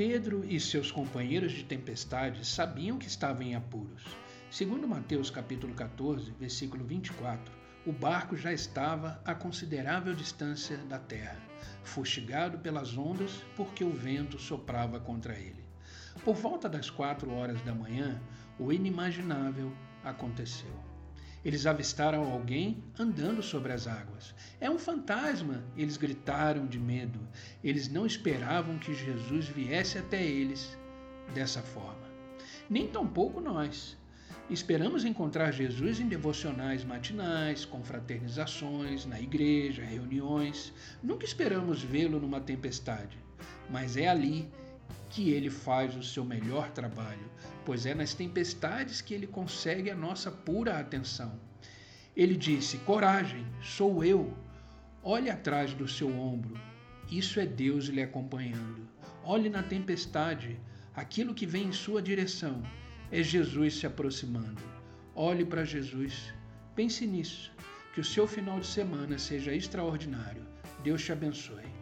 Pedro e seus companheiros de tempestade sabiam que estavam em apuros. Segundo Mateus capítulo 14, versículo 24, o barco já estava a considerável distância da terra, fustigado pelas ondas porque o vento soprava contra ele. Por volta das quatro horas da manhã, o inimaginável aconteceu. Eles avistaram alguém andando sobre as águas. É um fantasma! Eles gritaram de medo. Eles não esperavam que Jesus viesse até eles dessa forma. Nem tampouco nós. Esperamos encontrar Jesus em devocionais matinais, confraternizações, na igreja, reuniões. Nunca esperamos vê-lo numa tempestade, mas é ali que ele faz o seu melhor trabalho, pois é nas tempestades que ele consegue a nossa pura atenção. Ele disse: Coragem, sou eu. Olhe atrás do seu ombro. Isso é Deus lhe acompanhando. Olhe na tempestade, aquilo que vem em sua direção é Jesus se aproximando. Olhe para Jesus. Pense nisso. Que o seu final de semana seja extraordinário. Deus te abençoe.